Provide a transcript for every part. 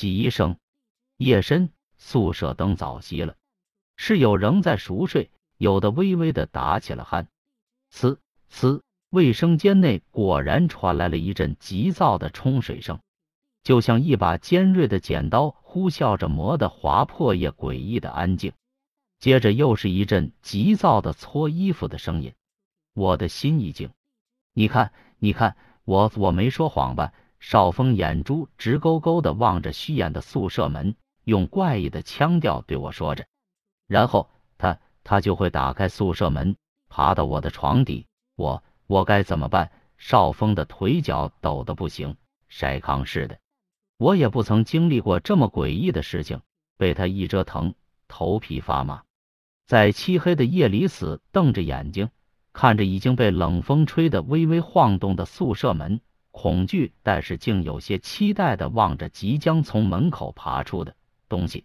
洗衣声。夜深，宿舍灯早熄了，室友仍在熟睡，有的微微的打起了鼾。呲呲，卫生间内果然传来了一阵急躁的冲水声，就像一把尖锐的剪刀呼啸着磨得划破夜诡异的安静。接着又是一阵急躁的搓衣服的声音，我的心一惊。你看，你看，我我没说谎吧？少峰眼珠直勾勾的望着虚掩的宿舍门，用怪异的腔调对我说着，然后他他就会打开宿舍门。爬到我的床底，我我该怎么办？少峰的腿脚抖得不行，筛糠似的。我也不曾经历过这么诡异的事情，被他一折腾，头皮发麻。在漆黑的夜里，死瞪着眼睛看着已经被冷风吹得微微晃动的宿舍门，恐惧但是竟有些期待的望着即将从门口爬出的东西。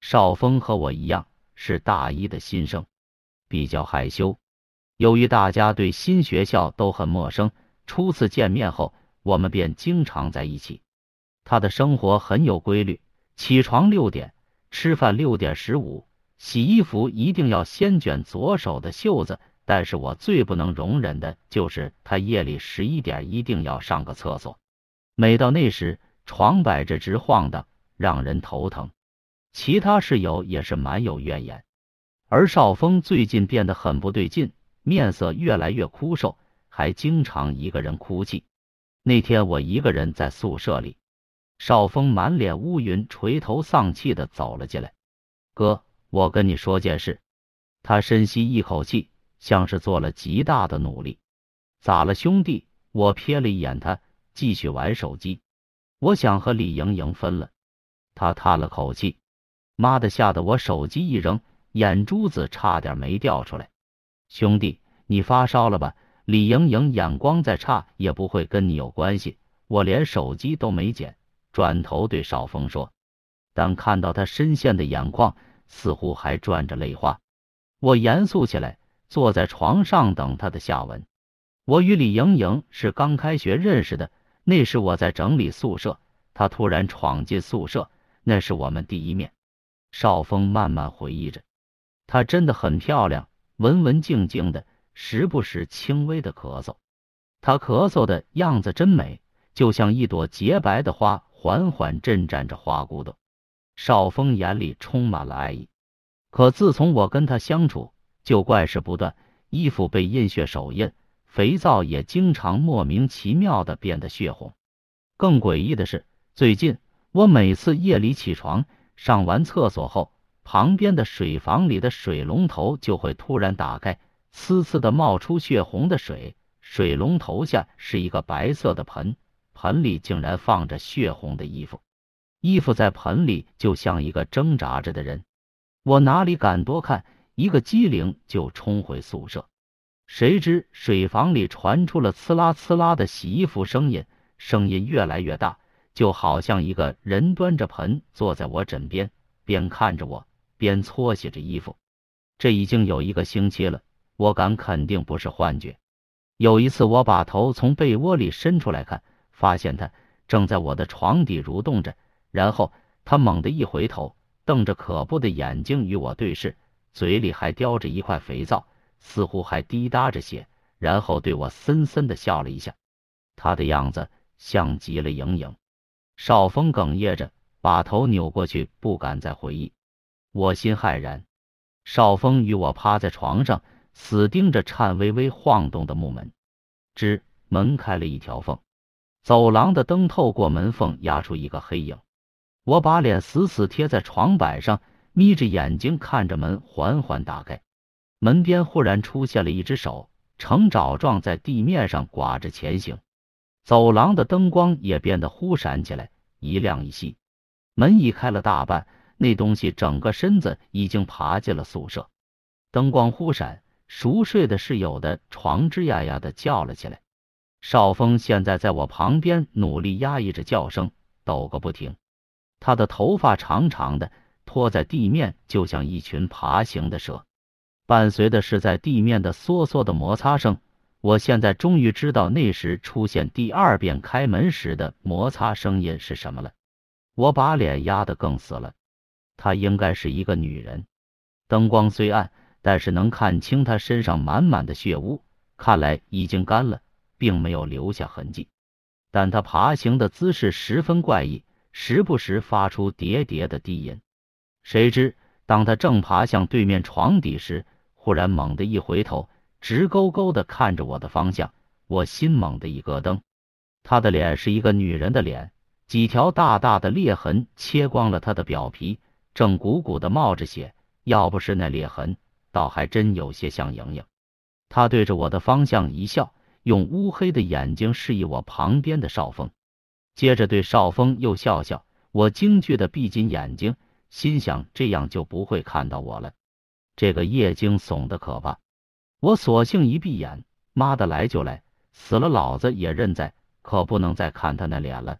少峰和我一样是大一的新生，比较害羞。由于大家对新学校都很陌生，初次见面后，我们便经常在一起。他的生活很有规律，起床六点，吃饭六点十五，洗衣服一定要先卷左手的袖子。但是我最不能容忍的就是他夜里十一点一定要上个厕所，每到那时，床摆着直晃荡，让人头疼。其他室友也是蛮有怨言，而少峰最近变得很不对劲。面色越来越枯瘦，还经常一个人哭泣。那天我一个人在宿舍里，少峰满脸乌云，垂头丧气的走了进来。哥，我跟你说件事。他深吸一口气，像是做了极大的努力。咋了，兄弟？我瞥了一眼他，继续玩手机。我想和李莹莹分了。他叹了口气，妈的，吓得我手机一扔，眼珠子差点没掉出来。兄弟，你发烧了吧？李莹莹眼光再差也不会跟你有关系。我连手机都没捡，转头对少峰说。但看到他深陷的眼眶，似乎还转着泪花，我严肃起来，坐在床上等他的下文。我与李莹莹是刚开学认识的，那时我在整理宿舍，她突然闯进宿舍，那是我们第一面。少峰慢慢回忆着，她真的很漂亮。文文静静的，时不时轻微的咳嗽。他咳嗽的样子真美，就像一朵洁白的花，缓缓震颤着花骨朵。少峰眼里充满了爱意。可自从我跟他相处，就怪事不断，衣服被印血手印，肥皂也经常莫名其妙的变得血红。更诡异的是，最近我每次夜里起床，上完厕所后。旁边的水房里的水龙头就会突然打开，呲呲的冒出血红的水。水龙头下是一个白色的盆，盆里竟然放着血红的衣服，衣服在盆里就像一个挣扎着的人。我哪里敢多看，一个机灵就冲回宿舍。谁知水房里传出了呲啦呲啦的洗衣服声音，声音越来越大，就好像一个人端着盆坐在我枕边，边看着我。边搓洗着衣服，这已经有一个星期了，我敢肯定不是幻觉。有一次，我把头从被窝里伸出来看，发现他正在我的床底蠕动着，然后他猛地一回头，瞪着可怖的眼睛与我对视，嘴里还叼着一块肥皂，似乎还滴答着血，然后对我森森的笑了一下。他的样子像极了莹莹。少峰哽咽着，把头扭过去，不敢再回忆。我心骇然，少峰与我趴在床上，死盯着颤巍巍晃动的木门。吱，门开了一条缝，走廊的灯透过门缝压出一个黑影。我把脸死死贴在床板上，眯着眼睛看着门缓缓打开。门边忽然出现了一只手，呈爪状在地面上刮着前行。走廊的灯光也变得忽闪起来，一亮一熄。门已开了大半。那东西整个身子已经爬进了宿舍，灯光忽闪，熟睡的室友的床吱呀呀的叫了起来。少峰现在在我旁边，努力压抑着叫声，抖个不停。他的头发长长的，拖在地面，就像一群爬行的蛇。伴随的是在地面的嗦嗦的摩擦声。我现在终于知道那时出现第二遍开门时的摩擦声音是什么了。我把脸压得更死了。她应该是一个女人。灯光虽暗，但是能看清她身上满满的血污，看来已经干了，并没有留下痕迹。但她爬行的姿势十分怪异，时不时发出喋喋的低吟。谁知，当他正爬向对面床底时，忽然猛地一回头，直勾勾的看着我的方向。我心猛地一咯噔。他的脸是一个女人的脸，几条大大的裂痕切光了他的表皮，正鼓鼓的冒着血。要不是那裂痕，倒还真有些像莹莹。他对着我的方向一笑，用乌黑的眼睛示意我旁边的少峰，接着对少峰又笑笑。我惊惧的闭紧眼睛，心想这样就不会看到我了。这个夜惊悚的可怕，我索性一闭眼，妈的来就来，死了老子也认栽。可不能再看他那脸了。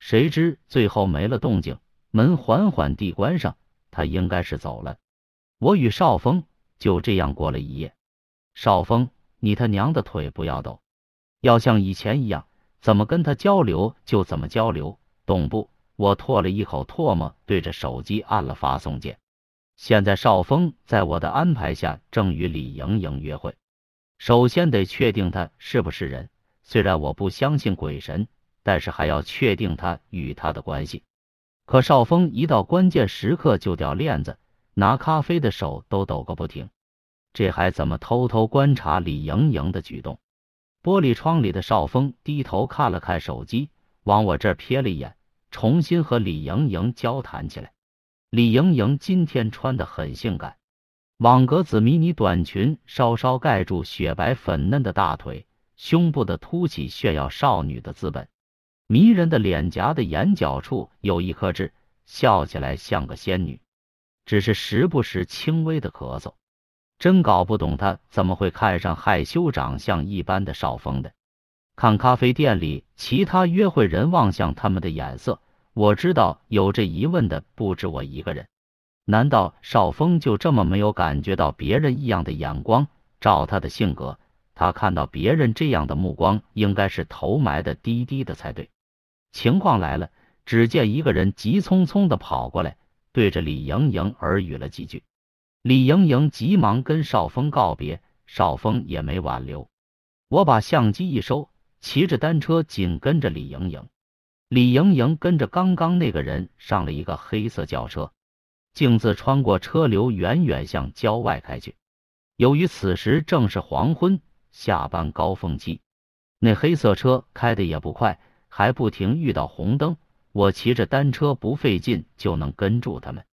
谁知最后没了动静，门缓缓地关上，他应该是走了。我与少峰就这样过了一夜。少峰，你他娘的腿不要抖，要像以前一样，怎么跟他交流就怎么交流，懂不？我唾了一口唾沫，对着手机按了发送键。现在少峰在我的安排下正与李莹莹约会，首先得确定他是不是人。虽然我不相信鬼神，但是还要确定他与他的关系。可少峰一到关键时刻就掉链子，拿咖啡的手都抖个不停。这还怎么偷偷观察李莹莹的举动？玻璃窗里的少峰低头看了看手机，往我这儿瞥了一眼，重新和李莹莹交谈起来。李莹莹今天穿的很性感，网格子迷你短裙稍稍盖住雪白粉嫩的大腿。胸部的凸起炫耀少女的资本，迷人的脸颊的眼角处有一颗痣，笑起来像个仙女，只是时不时轻微的咳嗽。真搞不懂她怎么会看上害羞长相一般的少峰的。看咖啡店里其他约会人望向他们的眼色，我知道有这疑问的不止我一个人。难道少峰就这么没有感觉到别人异样的眼光？照他的性格。他看到别人这样的目光，应该是头埋的低低的才对。情况来了，只见一个人急匆匆的跑过来，对着李莹莹耳语了几句。李莹莹急忙跟少峰告别，少峰也没挽留。我把相机一收，骑着单车紧跟着李莹莹。李莹莹跟着刚刚那个人上了一个黑色轿车，径自穿过车流，远远向郊外开去。由于此时正是黄昏。下班高峰期，那黑色车开的也不快，还不停遇到红灯。我骑着单车不费劲就能跟住他们。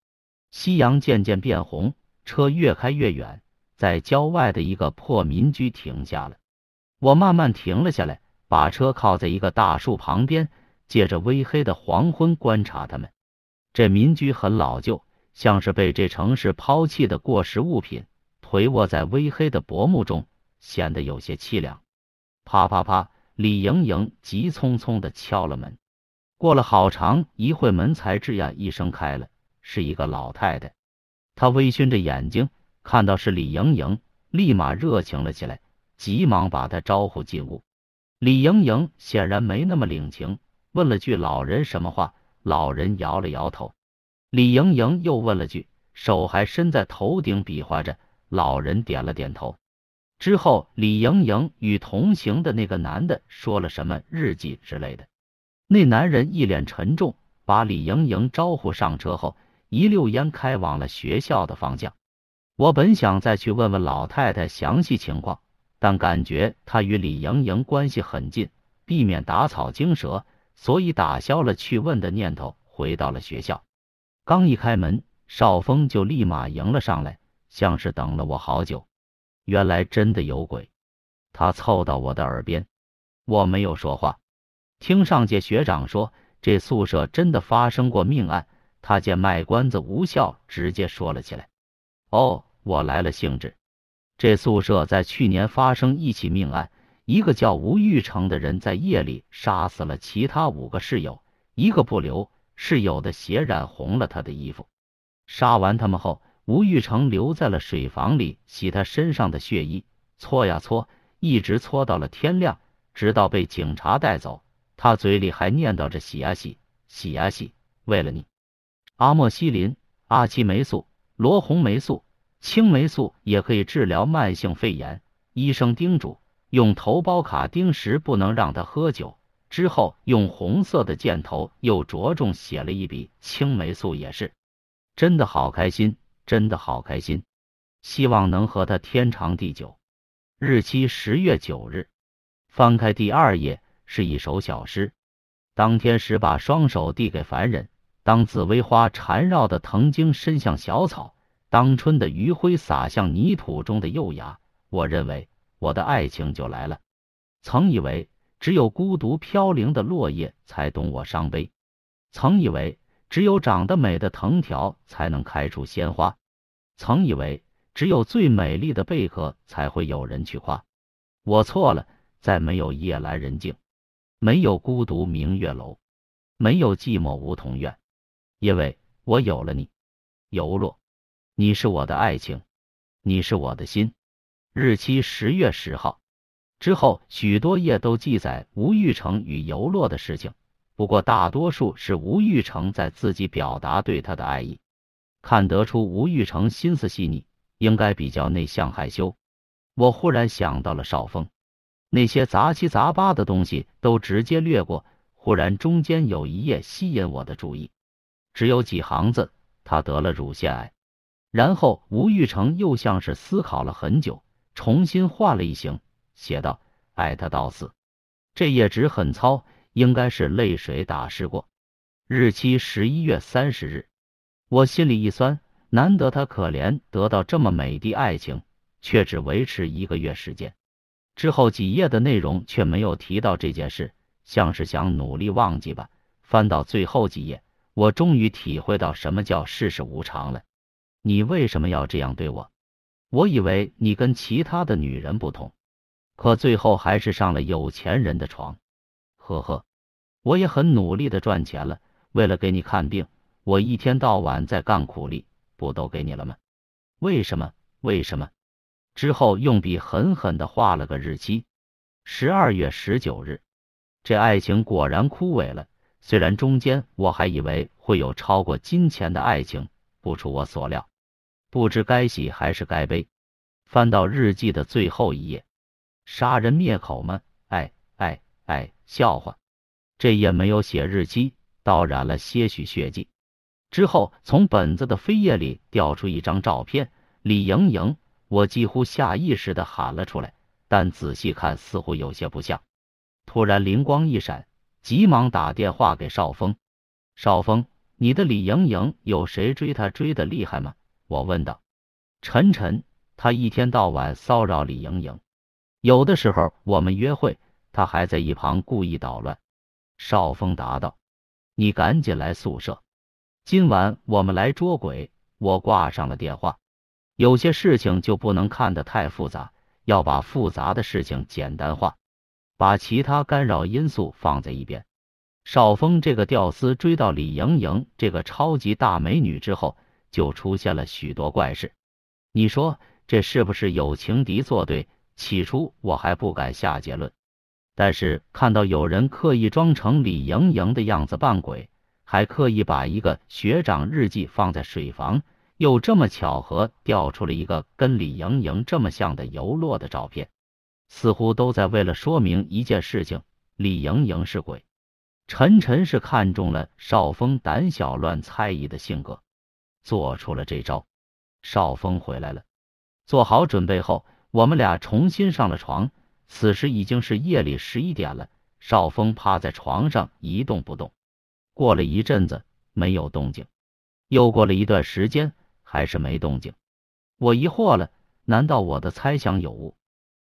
夕阳渐渐变红，车越开越远，在郊外的一个破民居停下了。我慢慢停了下来，把车靠在一个大树旁边，借着微黑的黄昏观察他们。这民居很老旧，像是被这城市抛弃的过时物品，颓卧在微黑的薄暮中。显得有些凄凉。啪啪啪！李莹莹急匆匆的敲了门。过了好长一会，门才吱呀一声开了，是一个老太太。她微醺着眼睛，看到是李莹莹，立马热情了起来，急忙把她招呼进屋。李莹莹显然没那么领情，问了句“老人什么话”，老人摇了摇头。李莹莹又问了句，手还伸在头顶比划着，老人点了点头。之后，李莹莹与同行的那个男的说了什么日记之类的。那男人一脸沉重，把李莹莹招呼上车后，一溜烟开往了学校的方向。我本想再去问问老太太详细情况，但感觉她与李莹莹关系很近，避免打草惊蛇，所以打消了去问的念头，回到了学校。刚一开门，少峰就立马迎了上来，像是等了我好久。原来真的有鬼！他凑到我的耳边，我没有说话。听上届学长说，这宿舍真的发生过命案。他见卖关子无效，直接说了起来。哦，我来了兴致。这宿舍在去年发生一起命案，一个叫吴玉成的人在夜里杀死了其他五个室友，一个不留，室友的血染红了他的衣服。杀完他们后。吴玉成留在了水房里洗他身上的血衣，搓呀搓，一直搓到了天亮，直到被警察带走。他嘴里还念叨着洗呀洗，洗呀洗，为了你，阿莫西林、阿奇霉素、罗红霉素、青霉素也可以治疗慢性肺炎。医生叮嘱用头孢卡丁时不能让他喝酒。之后用红色的箭头又着重写了一笔青霉素也是，真的好开心，真的好开心。希望能和他天长地久。日期十月九日，翻开第二页是一首小诗。当天使把双手递给凡人，当紫薇花缠绕的藤茎伸向小草，当春的余晖洒向泥土中的幼芽，我认为我的爱情就来了。曾以为只有孤独飘零的落叶才懂我伤悲，曾以为只有长得美的藤条才能开出鲜花，曾以为。只有最美丽的贝壳才会有人去夸，我错了。再没有夜阑人静，没有孤独明月楼，没有寂寞梧桐院，因为我有了你。游落，你是我的爱情，你是我的心。日期十月十号。之后许多页都记载吴玉成与游落的事情，不过大多数是吴玉成在自己表达对他的爱意。看得出吴玉成心思细腻。应该比较内向害羞。我忽然想到了少峰，那些杂七杂八的东西都直接略过。忽然中间有一页吸引我的注意，只有几行字：他得了乳腺癌。然后吴玉成又像是思考了很久，重新画了一行，写道：“爱他到死。”这页纸很糙，应该是泪水打湿过。日期十一月三十日，我心里一酸。难得他可怜得到这么美的爱情，却只维持一个月时间。之后几页的内容却没有提到这件事，像是想努力忘记吧。翻到最后几页，我终于体会到什么叫世事无常了。你为什么要这样对我？我以为你跟其他的女人不同，可最后还是上了有钱人的床。呵呵，我也很努力的赚钱了，为了给你看病，我一天到晚在干苦力。不都给你了吗？为什么？为什么？之后用笔狠狠的画了个日期，十二月十九日。这爱情果然枯萎了。虽然中间我还以为会有超过金钱的爱情，不出我所料，不知该喜还是该悲。翻到日记的最后一页，杀人灭口吗？哎哎哎，笑话！这页没有写日期，倒染了些许血迹。之后，从本子的扉页里掉出一张照片，李莹莹。我几乎下意识的喊了出来，但仔细看似乎有些不像。突然灵光一闪，急忙打电话给少峰。少峰，你的李莹莹有谁追她追的厉害吗？我问道。晨晨，他一天到晚骚扰李莹莹，有的时候我们约会，他还在一旁故意捣乱。少峰答道。你赶紧来宿舍。今晚我们来捉鬼。我挂上了电话。有些事情就不能看得太复杂，要把复杂的事情简单化，把其他干扰因素放在一边。少峰这个屌丝追到李莹莹这个超级大美女之后，就出现了许多怪事。你说这是不是有情敌作对？起初我还不敢下结论，但是看到有人刻意装成李莹莹的样子扮鬼。还刻意把一个学长日记放在水房，又这么巧合调出了一个跟李莹莹这么像的游落的照片，似乎都在为了说明一件事情：李莹莹是鬼。陈晨是看中了少峰胆小乱猜疑的性格，做出了这招。少峰回来了，做好准备后，我们俩重新上了床。此时已经是夜里十一点了，少峰趴在床上一动不动。过了一阵子，没有动静；又过了一段时间，还是没动静。我疑惑了，难道我的猜想有误？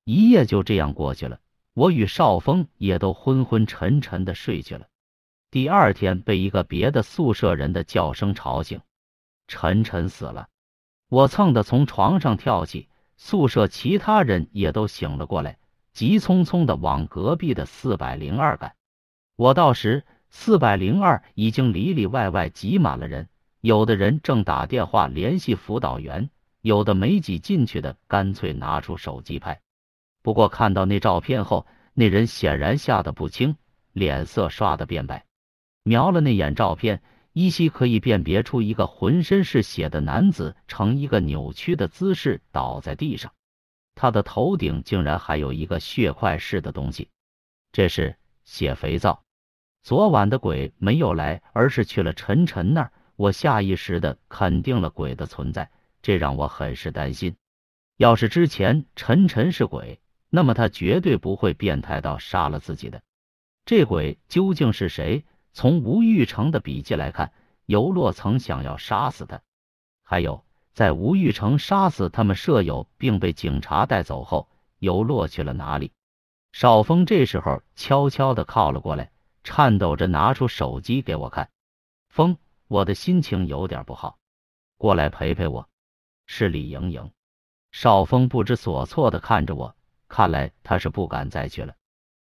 一夜就这样过去了，我与少峰也都昏昏沉沉的睡去了。第二天，被一个别的宿舍人的叫声吵醒：“晨晨死了！”我蹭的从床上跳起，宿舍其他人也都醒了过来，急匆匆的往隔壁的四百零二赶。我到时。四百零二已经里里外外挤满了人，有的人正打电话联系辅导员，有的没挤进去的干脆拿出手机拍。不过看到那照片后，那人显然吓得不轻，脸色刷得变白，瞄了那眼照片，依稀可以辨别出一个浑身是血的男子呈一个扭曲的姿势倒在地上，他的头顶竟然还有一个血块似的东西，这是血肥皂。昨晚的鬼没有来，而是去了陈晨那儿。我下意识的肯定了鬼的存在，这让我很是担心。要是之前陈晨是鬼，那么他绝对不会变态到杀了自己的。这鬼究竟是谁？从吴玉成的笔记来看，尤洛曾想要杀死他。还有，在吴玉成杀死他们舍友并被警察带走后，尤洛去了哪里？少峰这时候悄悄的靠了过来。颤抖着拿出手机给我看，风，我的心情有点不好，过来陪陪我。是李莹莹。少峰不知所措的看着我，看来他是不敢再去了。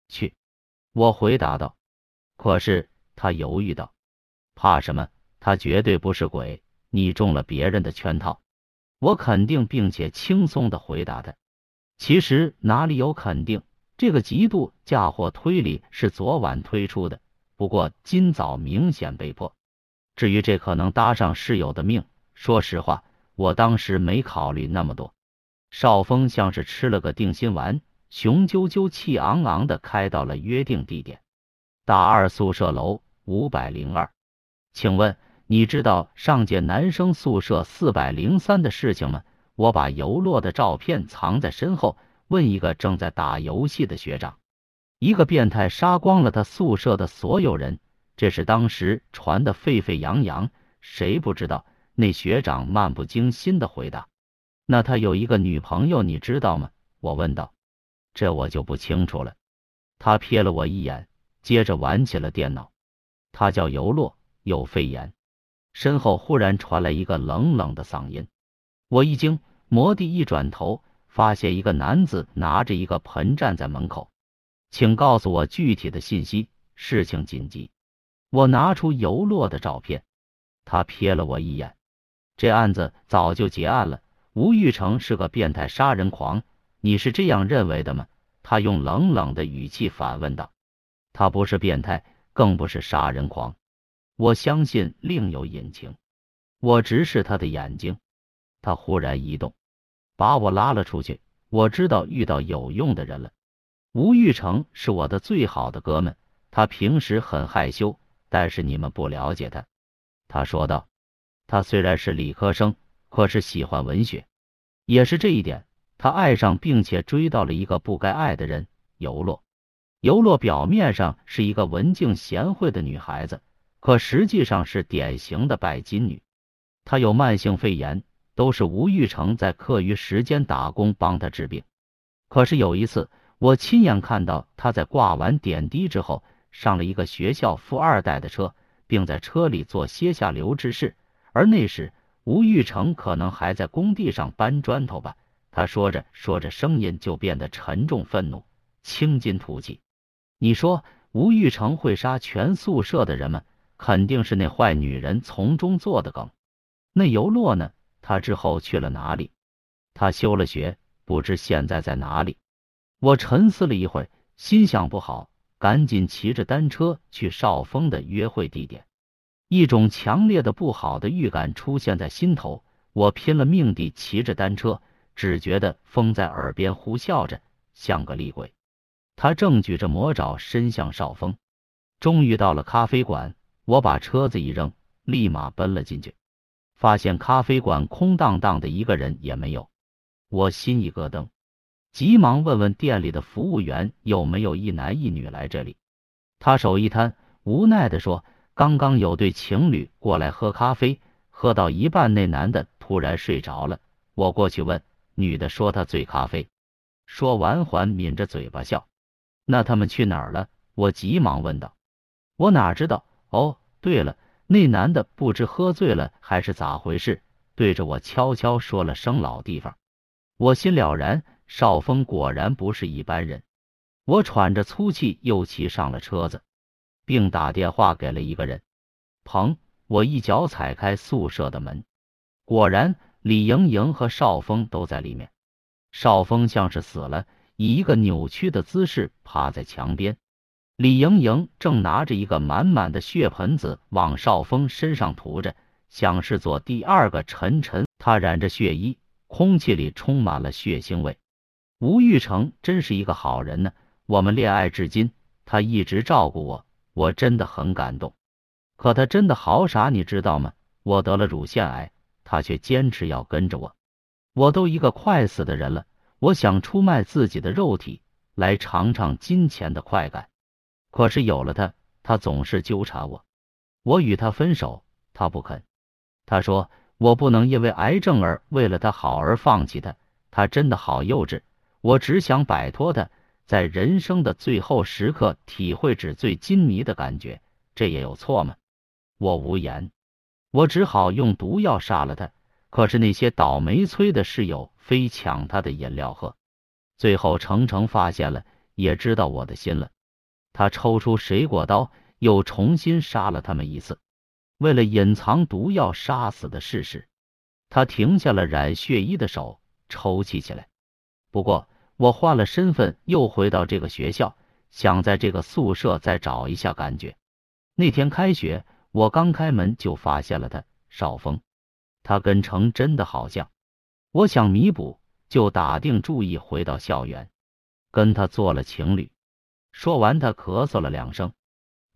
去，我回答道。可是他犹豫道：“怕什么？他绝对不是鬼，你中了别人的圈套。”我肯定并且轻松的回答他。其实哪里有肯定？这个极度嫁祸推理是昨晚推出的，不过今早明显被迫。至于这可能搭上室友的命，说实话，我当时没考虑那么多。少峰像是吃了个定心丸，雄赳赳气昂昂的开到了约定地点——大二宿舍楼五百零二。请问你知道上届男生宿舍四百零三的事情吗？我把游落的照片藏在身后。问一个正在打游戏的学长，一个变态杀光了他宿舍的所有人，这是当时传的沸沸扬扬，谁不知道？那学长漫不经心的回答：“那他有一个女朋友，你知道吗？”我问道：“这我就不清楚了。”他瞥了我一眼，接着玩起了电脑。他叫尤洛，有肺炎。身后忽然传来一个冷冷的嗓音，我一惊，魔帝一转头。发现一个男子拿着一个盆站在门口，请告诉我具体的信息，事情紧急。我拿出尤洛的照片，他瞥了我一眼。这案子早就结案了，吴玉成是个变态杀人狂，你是这样认为的吗？他用冷冷的语气反问道。他不是变态，更不是杀人狂，我相信另有隐情。我直视他的眼睛，他忽然移动。把我拉了出去。我知道遇到有用的人了。吴玉成是我的最好的哥们，他平时很害羞，但是你们不了解他。他说道：“他虽然是理科生，可是喜欢文学。也是这一点，他爱上并且追到了一个不该爱的人——尤洛。尤洛表面上是一个文静贤惠的女孩子，可实际上是典型的拜金女。她有慢性肺炎。”都是吴玉成在课余时间打工帮她治病，可是有一次我亲眼看到他在挂完点滴之后上了一个学校富二代的车，并在车里做歇下留之事，而那时吴玉成可能还在工地上搬砖头吧。他说着说着，声音就变得沉重愤怒，青筋吐气。你说吴玉成会杀全宿舍的人吗？肯定是那坏女人从中做的梗。那尤洛呢？他之后去了哪里？他休了学，不知现在在哪里。我沉思了一会，心想不好，赶紧骑着单车去少峰的约会地点。一种强烈的不好的预感出现在心头，我拼了命地骑着单车，只觉得风在耳边呼啸着，像个厉鬼。他正举着魔爪伸向少峰。终于到了咖啡馆，我把车子一扔，立马奔了进去。发现咖啡馆空荡荡的，一个人也没有。我心一咯噔，急忙问问店里的服务员有没有一男一女来这里。他手一摊，无奈的说：“刚刚有对情侣过来喝咖啡，喝到一半，那男的突然睡着了。我过去问，女的说他醉咖啡。”说完，还抿着嘴巴笑。那他们去哪儿了？我急忙问道。我哪知道？哦，对了。那男的不知喝醉了还是咋回事，对着我悄悄说了声“老地方”，我心了然，少峰果然不是一般人。我喘着粗气又骑上了车子，并打电话给了一个人。砰！我一脚踩开宿舍的门，果然李莹莹和少峰都在里面。少峰像是死了，以一个扭曲的姿势趴在墙边。李莹莹正拿着一个满满的血盆子往少峰身上涂着，像是做第二个陈晨。他染着血衣，空气里充满了血腥味。吴玉成真是一个好人呢，我们恋爱至今，他一直照顾我，我真的很感动。可他真的好傻，你知道吗？我得了乳腺癌，他却坚持要跟着我。我都一个快死的人了，我想出卖自己的肉体来尝尝金钱的快感。可是有了他，他总是纠缠我。我与他分手，他不肯。他说我不能因为癌症而为了他好而放弃他。他真的好幼稚。我只想摆脱他，在人生的最后时刻体会纸醉金迷的感觉。这也有错吗？我无言。我只好用毒药杀了他。可是那些倒霉催的室友非抢他的饮料喝。最后程程发现了，也知道我的心了。他抽出水果刀，又重新杀了他们一次。为了隐藏毒药杀死的事实，他停下了染血衣的手，抽泣起来。不过，我换了身份，又回到这个学校，想在这个宿舍再找一下感觉。那天开学，我刚开门就发现了他，少峰。他跟程真的好像，我想弥补，就打定主意回到校园，跟他做了情侣。说完，他咳嗽了两声，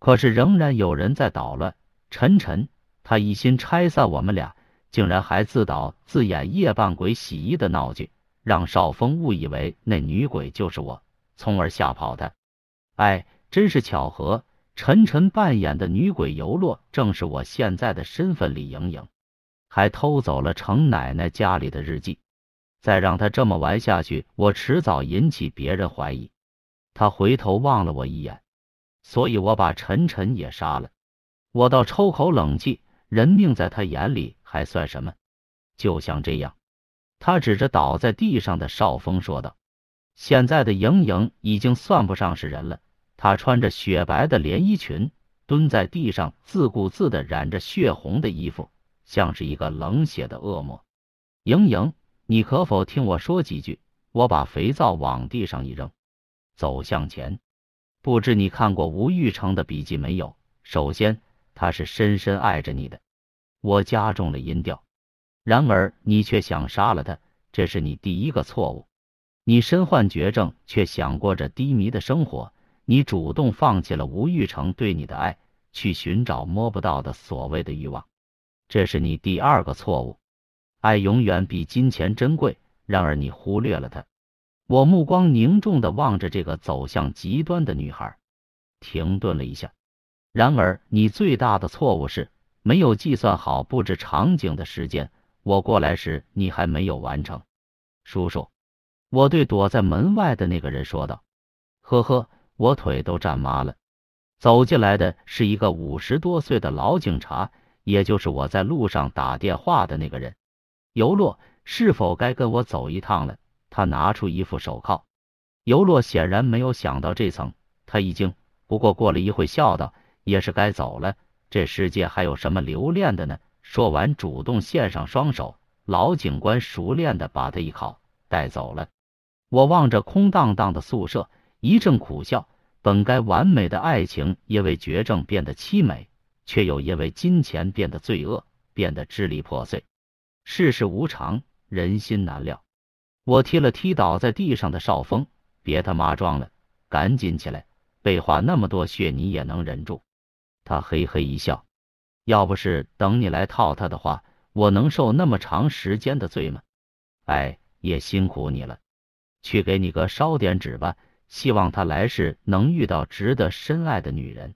可是仍然有人在捣乱。晨晨，他一心拆散我们俩，竟然还自导自演夜半鬼洗衣的闹剧，让少峰误以为那女鬼就是我，从而吓跑他。哎，真是巧合，晨晨扮演的女鬼尤洛，正是我现在的身份李莹莹，还偷走了程奶奶家里的日记。再让他这么玩下去，我迟早引起别人怀疑。他回头望了我一眼，所以我把陈晨也杀了。我倒抽口冷气，人命在他眼里还算什么？就像这样，他指着倒在地上的少峰说道：“现在的莹莹已经算不上是人了。她穿着雪白的连衣裙，蹲在地上，自顾自的染着血红的衣服，像是一个冷血的恶魔。莹莹，你可否听我说几句？”我把肥皂往地上一扔。走向前，不知你看过吴玉成的笔记没有？首先，他是深深爱着你的。我加重了音调。然而，你却想杀了他，这是你第一个错误。你身患绝症，却想过着低迷的生活。你主动放弃了吴玉成对你的爱，去寻找摸不到的所谓的欲望，这是你第二个错误。爱永远比金钱珍贵，然而你忽略了它。我目光凝重的望着这个走向极端的女孩，停顿了一下。然而，你最大的错误是没有计算好布置场景的时间。我过来时，你还没有完成。叔叔，我对躲在门外的那个人说道。呵呵，我腿都站麻了。走进来的是一个五十多岁的老警察，也就是我在路上打电话的那个人。尤洛，是否该跟我走一趟了？他拿出一副手铐，尤洛显然没有想到这层，他一惊，不过过了一会笑道：“也是该走了，这世界还有什么留恋的呢？”说完，主动献上双手，老警官熟练的把他一铐带走了。我望着空荡荡的宿舍，一阵苦笑。本该完美的爱情，因为绝症变得凄美，却又因为金钱变得罪恶，变得支离破碎。世事无常，人心难料。我踢了踢倒在地上的少峰，别他妈装了，赶紧起来！被划那么多血，你也能忍住？他嘿嘿一笑，要不是等你来套他的话，我能受那么长时间的罪吗？哎，也辛苦你了，去给你哥烧点纸吧，希望他来世能遇到值得深爱的女人。